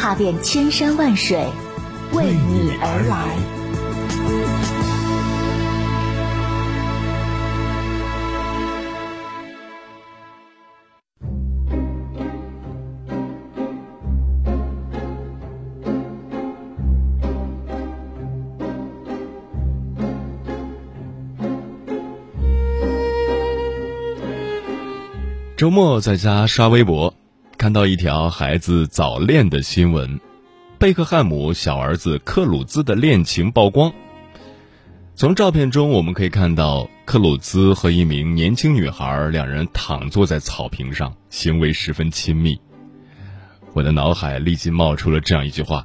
踏遍千山万水，为你而来。周末在家刷微博，看到一条孩子早恋的新闻：贝克汉姆小儿子克鲁兹的恋情曝光。从照片中我们可以看到，克鲁兹和一名年轻女孩两人躺坐在草坪上，行为十分亲密。我的脑海立即冒出了这样一句话：“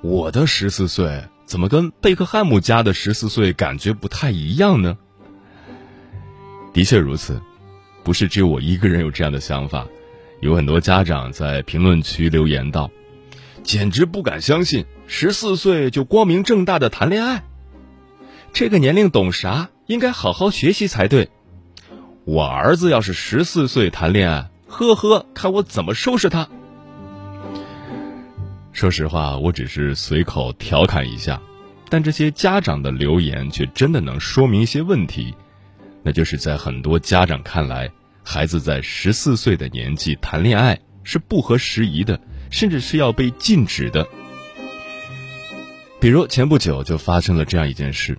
我的十四岁怎么跟贝克汉姆家的十四岁感觉不太一样呢？”的确如此。不是只有我一个人有这样的想法，有很多家长在评论区留言道：“简直不敢相信，十四岁就光明正大的谈恋爱，这个年龄懂啥？应该好好学习才对。我儿子要是十四岁谈恋爱，呵呵，看我怎么收拾他。”说实话，我只是随口调侃一下，但这些家长的留言却真的能说明一些问题。那就是在很多家长看来，孩子在十四岁的年纪谈恋爱是不合时宜的，甚至是要被禁止的。比如前不久就发生了这样一件事：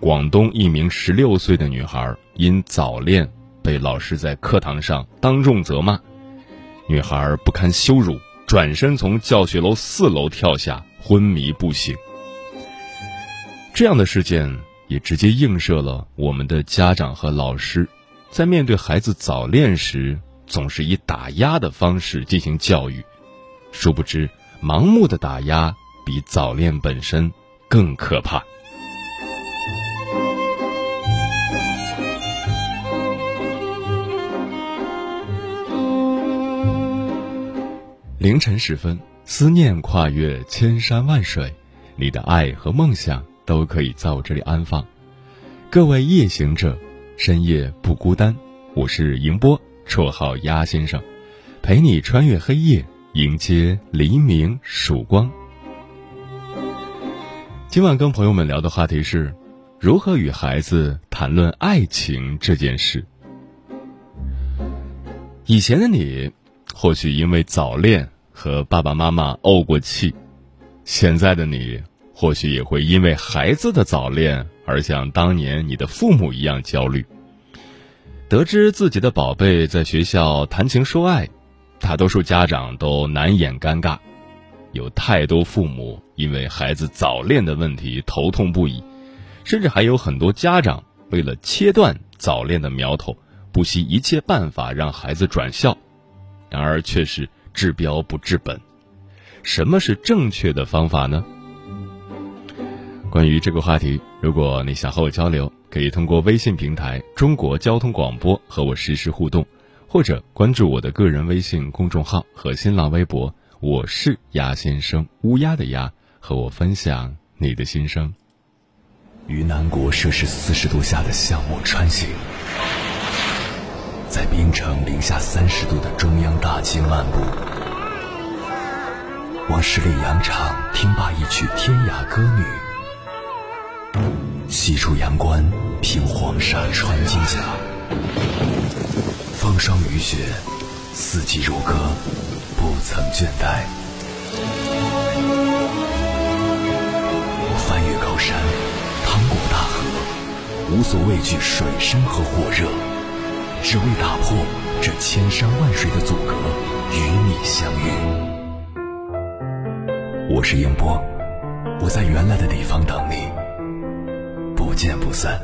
广东一名十六岁的女孩因早恋被老师在课堂上当众责骂，女孩不堪羞辱，转身从教学楼四楼跳下，昏迷不醒。这样的事件。也直接映射了我们的家长和老师，在面对孩子早恋时，总是以打压的方式进行教育，殊不知盲目的打压比早恋本身更可怕。凌晨时分，思念跨越千山万水，你的爱和梦想。都可以在我这里安放。各位夜行者，深夜不孤单。我是迎波，绰号鸭先生，陪你穿越黑夜，迎接黎明曙光。今晚跟朋友们聊的话题是，如何与孩子谈论爱情这件事。以前的你，或许因为早恋和爸爸妈妈怄过气，现在的你。或许也会因为孩子的早恋而像当年你的父母一样焦虑。得知自己的宝贝在学校谈情说爱，大多数家长都难掩尴尬。有太多父母因为孩子早恋的问题头痛不已，甚至还有很多家长为了切断早恋的苗头，不惜一切办法让孩子转校。然而却是治标不治本。什么是正确的方法呢？关于这个话题，如果你想和我交流，可以通过微信平台“中国交通广播”和我实时互动，或者关注我的个人微信公众号和新浪微博，我是鸭先生，乌鸦的鸭，和我分享你的心声。于南国摄氏四十度下的项目穿行，在冰城零下三十度的中央大街漫步，往十里洋场听罢一曲天涯歌女。西出阳关，凭黄沙穿金甲。风霜雨雪，四季如歌，不曾倦怠。翻越高山，趟过大河，无所畏惧水深和火热，只为打破这千山万水的阻隔，与你相遇。我是烟波，我在原来的地方等你。不见不散。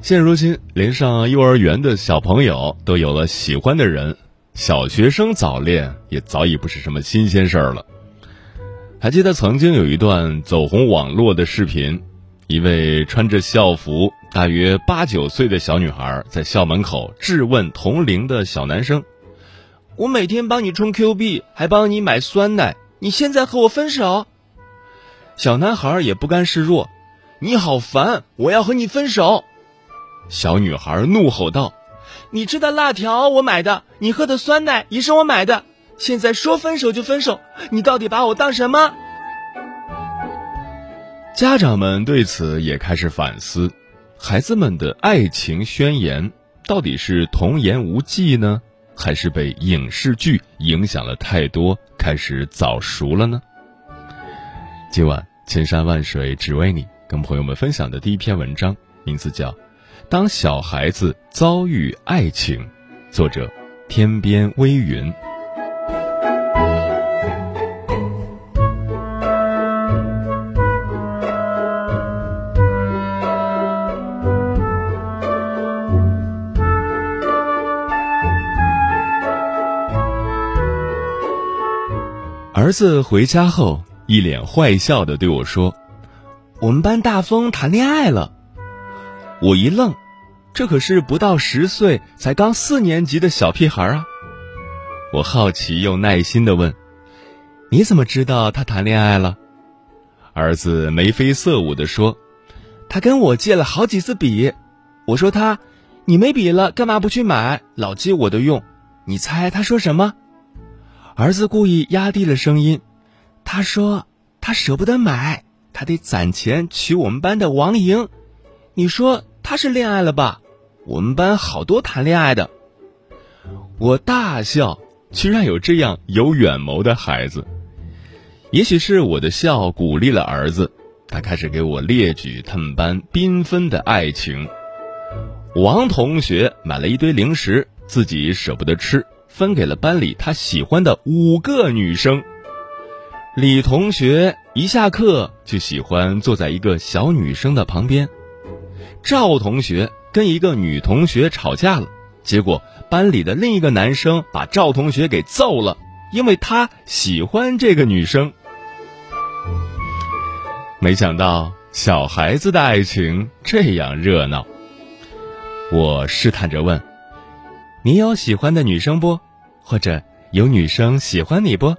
现如今连上幼儿园的小朋友都有了喜欢的人小学生早恋也早已不是什么新鲜事儿了。还记得曾经有一段走红网络的视频一位穿着校服、大约八九岁的小女孩在校门口质问同龄的小男生：“我每天帮你充 Q 币，还帮你买酸奶，你现在和我分手？”小男孩也不甘示弱：“你好烦，我要和你分手！”小女孩怒吼道：“你吃的辣条我买的，你喝的酸奶也是我买的。”现在说分手就分手，你到底把我当什么？家长们对此也开始反思，孩子们的爱情宣言到底是童言无忌呢，还是被影视剧影响了太多，开始早熟了呢？今晚千山万水只为你，跟朋友们分享的第一篇文章，名字叫《当小孩子遭遇爱情》，作者天边微云。儿子回家后，一脸坏笑的对我说：“我们班大风谈恋爱了。”我一愣，这可是不到十岁、才刚四年级的小屁孩啊！我好奇又耐心的问：“你怎么知道他谈恋爱了？”儿子眉飞色舞的说：“他跟我借了好几次笔。”我说他：“你没笔了，干嘛不去买？老借我的用。”你猜他说什么？儿子故意压低了声音，他说：“他舍不得买，他得攒钱娶我们班的王莹。”你说他是恋爱了吧？我们班好多谈恋爱的。我大笑，居然有这样有远谋的孩子。也许是我的笑鼓励了儿子，他开始给我列举他们班缤纷的爱情。王同学买了一堆零食，自己舍不得吃。分给了班里他喜欢的五个女生。李同学一下课就喜欢坐在一个小女生的旁边。赵同学跟一个女同学吵架了，结果班里的另一个男生把赵同学给揍了，因为他喜欢这个女生。没想到小孩子的爱情这样热闹。我试探着问：“你有喜欢的女生不？”或者有女生喜欢你不？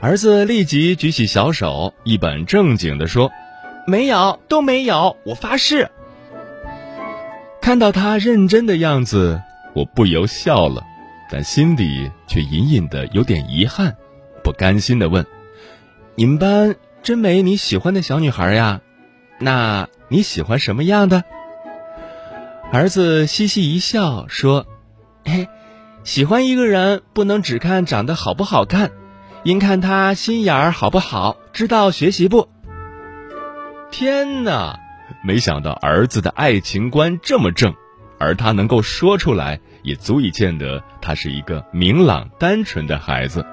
儿子立即举起小手，一本正经地说：“没有，都没有，我发誓。”看到他认真的样子，我不由笑了，但心里却隐隐的有点遗憾，不甘心的问：“你们班真没你喜欢的小女孩呀？那你喜欢什么样的？”儿子嘻嘻一笑说：“嘿。”喜欢一个人，不能只看长得好不好看，应看他心眼儿好不好，知道学习不？天哪，没想到儿子的爱情观这么正，而他能够说出来，也足以见得他是一个明朗单纯的孩子。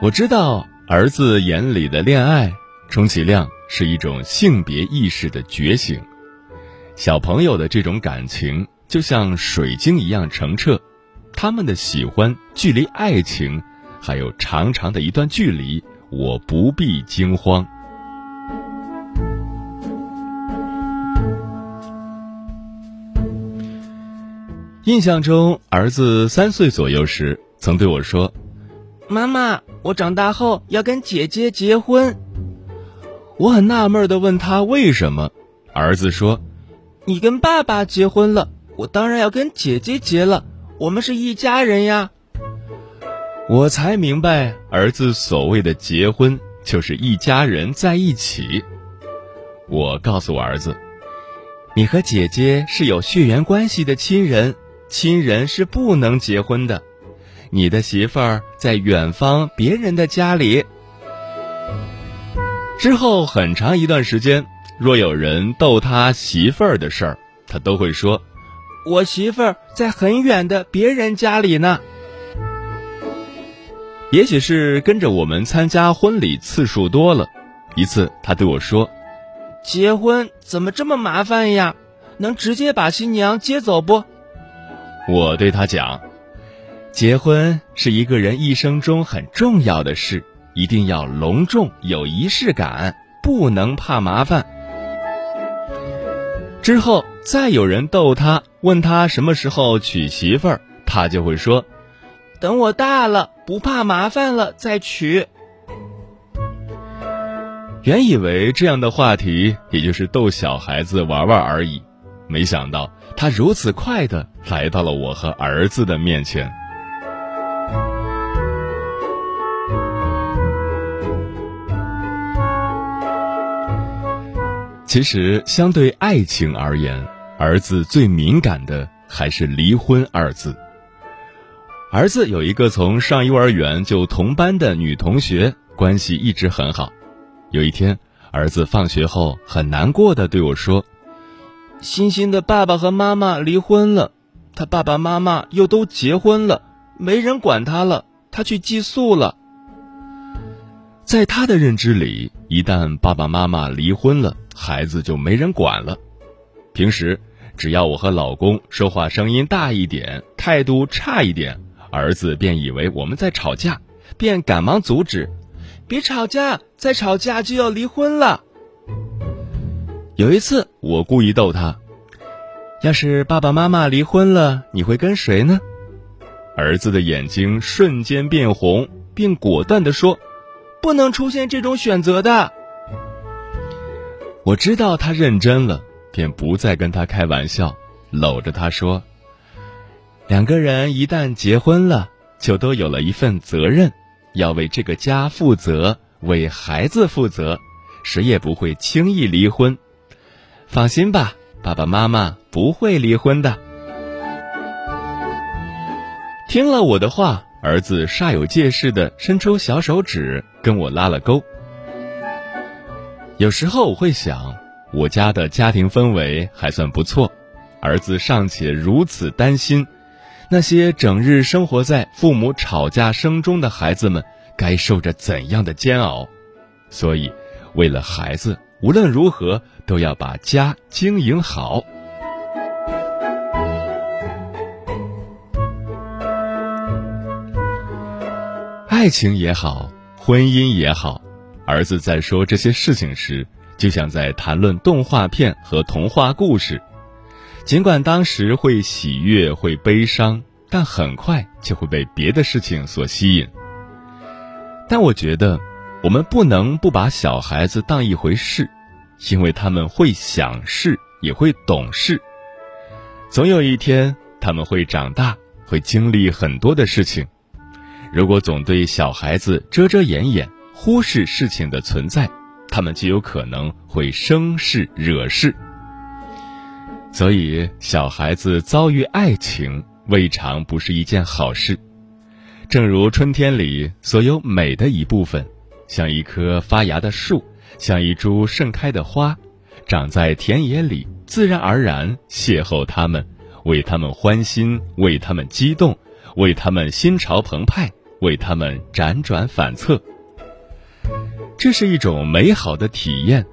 我知道儿子眼里的恋爱，充其量是一种性别意识的觉醒。小朋友的这种感情就像水晶一样澄澈，他们的喜欢距离爱情还有长长的一段距离，我不必惊慌。印象中，儿子三岁左右时曾对我说：“妈妈，我长大后要跟姐姐结婚。”我很纳闷的问他为什么，儿子说。你跟爸爸结婚了，我当然要跟姐姐结了，我们是一家人呀。我才明白，儿子所谓的结婚就是一家人在一起。我告诉我儿子，你和姐姐是有血缘关系的亲人，亲人是不能结婚的。你的媳妇儿在远方别人的家里。之后很长一段时间。若有人逗他媳妇儿的事儿，他都会说：“我媳妇儿在很远的别人家里呢。”也许是跟着我们参加婚礼次数多了，一次他对我说：“结婚怎么这么麻烦呀？能直接把新娘接走不？我对他讲，结婚是一个人一生中很重要的事，一定要隆重有仪式感，不能怕麻烦。之后再有人逗他，问他什么时候娶媳妇儿，他就会说：“等我大了，不怕麻烦了再娶。”原以为这样的话题也就是逗小孩子玩玩而已。没想到他如此快的来到了我和儿子的面前。其实，相对爱情而言，儿子最敏感的还是“离婚”二字。儿子有一个从上幼儿园就同班的女同学，关系一直很好。有一天，儿子放学后很难过的对我说。欣欣的爸爸和妈妈离婚了，他爸爸妈妈又都结婚了，没人管他了，他去寄宿了。在他的认知里，一旦爸爸妈妈离婚了，孩子就没人管了。平时只要我和老公说话声音大一点，态度差一点，儿子便以为我们在吵架，便赶忙阻止：“别吵架，再吵架就要离婚了。”有一次，我故意逗他：“要是爸爸妈妈离婚了，你会跟谁呢？”儿子的眼睛瞬间变红，并果断地说：“不能出现这种选择的。”我知道他认真了，便不再跟他开玩笑，搂着他说：“两个人一旦结婚了，就都有了一份责任，要为这个家负责，为孩子负责，谁也不会轻易离婚。”放心吧，爸爸妈妈不会离婚的。听了我的话，儿子煞有介事的伸出小手指跟我拉了钩。有时候我会想，我家的家庭氛围还算不错，儿子尚且如此担心，那些整日生活在父母吵架声中的孩子们该受着怎样的煎熬？所以，为了孩子。无论如何，都要把家经营好。爱情也好，婚姻也好，儿子在说这些事情时，就像在谈论动画片和童话故事。尽管当时会喜悦，会悲伤，但很快就会被别的事情所吸引。但我觉得。我们不能不把小孩子当一回事，因为他们会想事，也会懂事。总有一天，他们会长大，会经历很多的事情。如果总对小孩子遮遮掩掩，忽视事情的存在，他们就有可能会生事惹事。所以，小孩子遭遇爱情，未尝不是一件好事。正如春天里所有美的一部分。像一棵发芽的树，像一株盛开的花，长在田野里，自然而然邂逅他们，为他们欢心，为他们激动，为他们心潮澎湃，为他们辗转反侧。这是一种美好的体验，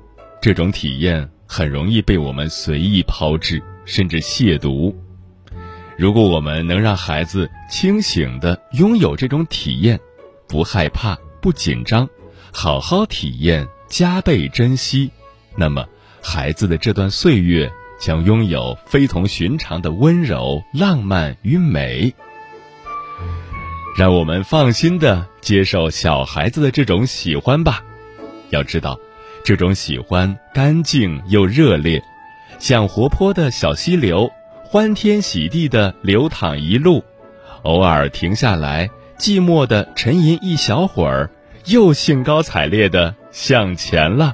这种体验很容易被我们随意抛掷，甚至亵渎。如果我们能让孩子清醒的拥有这种体验，不害怕，不紧张。好好体验，加倍珍惜，那么孩子的这段岁月将拥有非同寻常的温柔、浪漫与美。让我们放心的接受小孩子的这种喜欢吧。要知道，这种喜欢干净又热烈，像活泼的小溪流，欢天喜地的流淌一路，偶尔停下来，寂寞的沉吟一小会儿。又兴高采烈的向前了。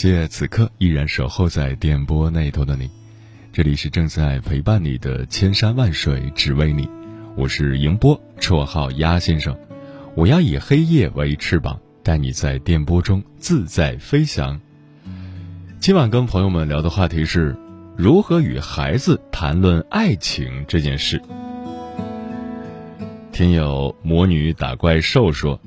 谢此刻依然守候在电波那头的你，这里是正在陪伴你的千山万水只为你，我是迎波，绰号鸭先生，我要以黑夜为翅膀，带你在电波中自在飞翔。今晚跟朋友们聊的话题是如何与孩子谈论爱情这件事。听友魔女打怪兽说，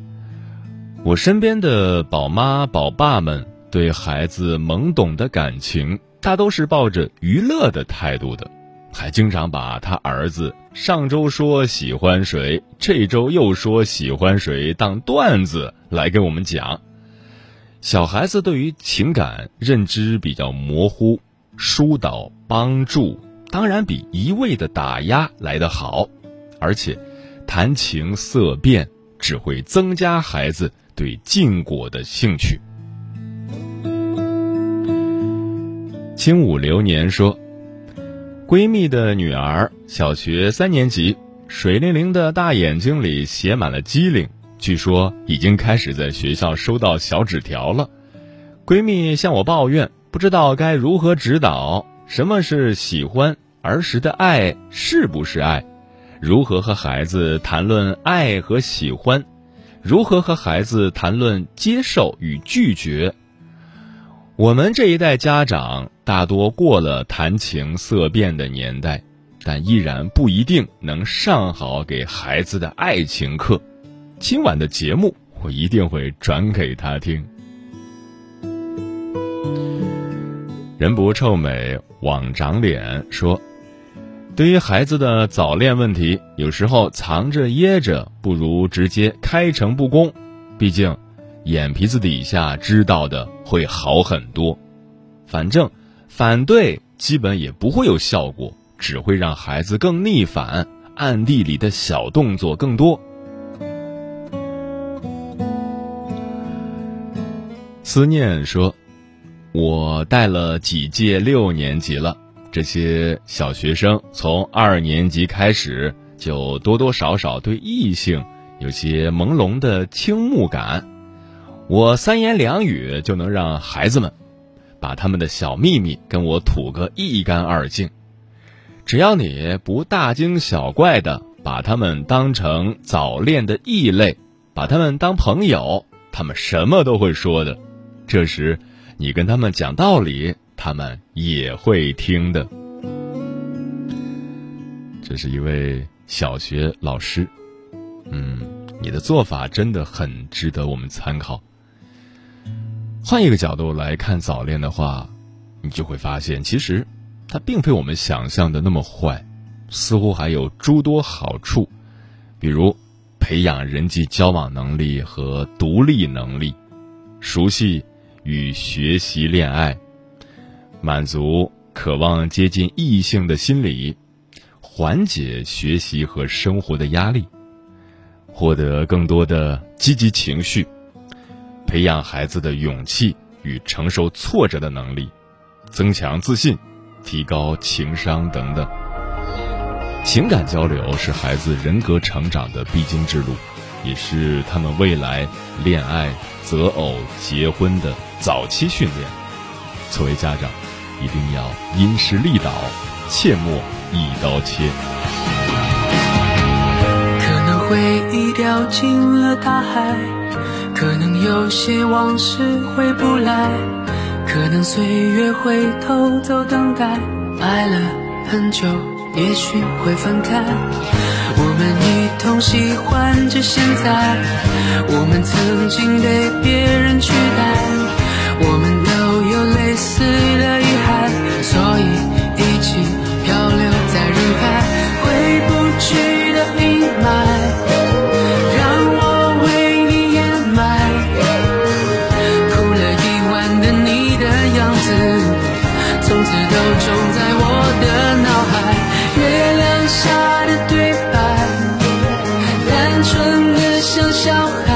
我身边的宝妈宝爸们。对孩子懵懂的感情，大都是抱着娱乐的态度的，还经常把他儿子上周说喜欢谁，这周又说喜欢谁当段子来给我们讲。小孩子对于情感认知比较模糊，疏导帮助当然比一味的打压来得好，而且谈情色变只会增加孩子对禁果的兴趣。轻舞流年说：“闺蜜的女儿小学三年级，水灵灵的大眼睛里写满了机灵，据说已经开始在学校收到小纸条了。闺蜜向我抱怨，不知道该如何指导，什么是喜欢，儿时的爱是不是爱，如何和孩子谈论爱和喜欢，如何和孩子谈论接受与拒绝。”我们这一代家长大多过了谈情色变的年代，但依然不一定能上好给孩子的爱情课。今晚的节目，我一定会转给他听。人不臭美，枉长脸。说，对于孩子的早恋问题，有时候藏着掖着，不如直接开诚布公。毕竟。眼皮子底下知道的会好很多，反正反对基本也不会有效果，只会让孩子更逆反，暗地里的小动作更多。思念说：“我带了几届六年级了，这些小学生从二年级开始就多多少少对异性有些朦胧的倾慕感。”我三言两语就能让孩子们把他们的小秘密跟我吐个一干二净，只要你不大惊小怪的把他们当成早恋的异类，把他们当朋友，他们什么都会说的。这时，你跟他们讲道理，他们也会听的。这是一位小学老师，嗯，你的做法真的很值得我们参考。换一个角度来看早恋的话，你就会发现，其实它并非我们想象的那么坏，似乎还有诸多好处，比如培养人际交往能力和独立能力，熟悉与学习恋爱，满足渴望接近异性的心理，缓解学习和生活的压力，获得更多的积极情绪。培养孩子的勇气与承受挫折的能力，增强自信，提高情商等等。情感交流是孩子人格成长的必经之路，也是他们未来恋爱、择偶、结婚的早期训练。作为家长，一定要因势利导，切莫一刀切。可能回忆掉进了大海。可能有些往事回不来，可能岁月会偷走等待，爱了很久，也许会分开。我们一同喜欢着现在，我们曾经被别人取代，我们都有类似的遗憾，所以都种在我的脑海。月亮下的对白单纯的像小孩。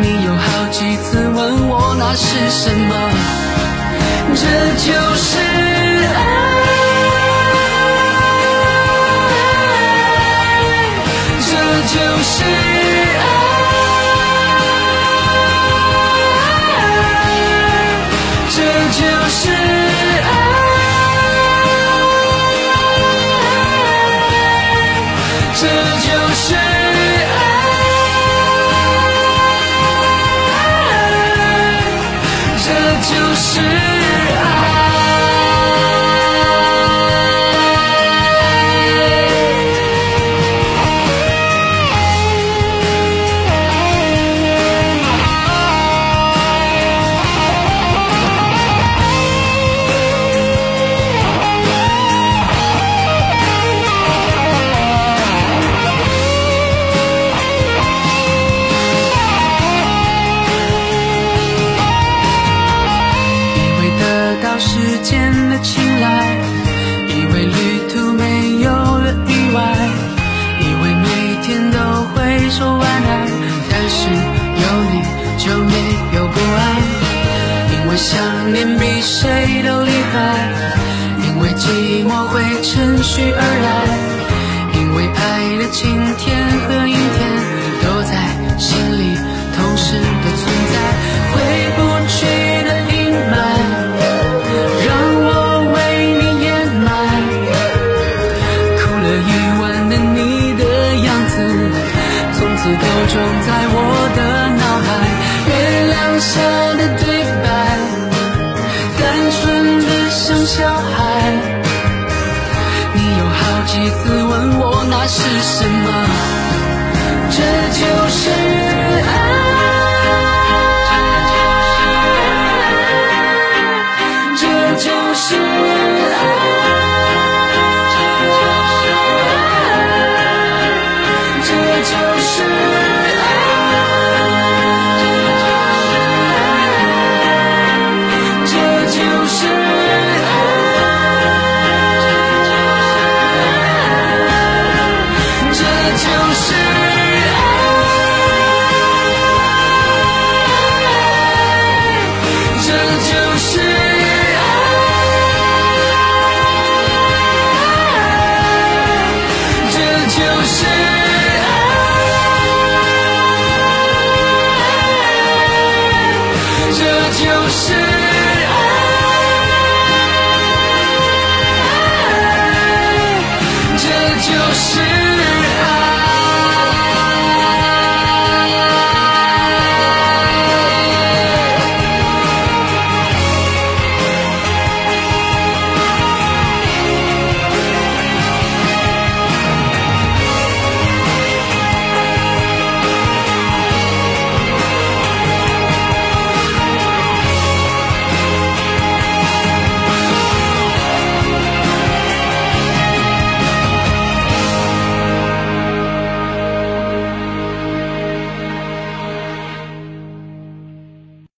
你有好几次问我那是什么这就是比谁都厉害因为寂寞会趁虚而来因为爱的晴天和阴天都在心里同时的存在。是什么？这就是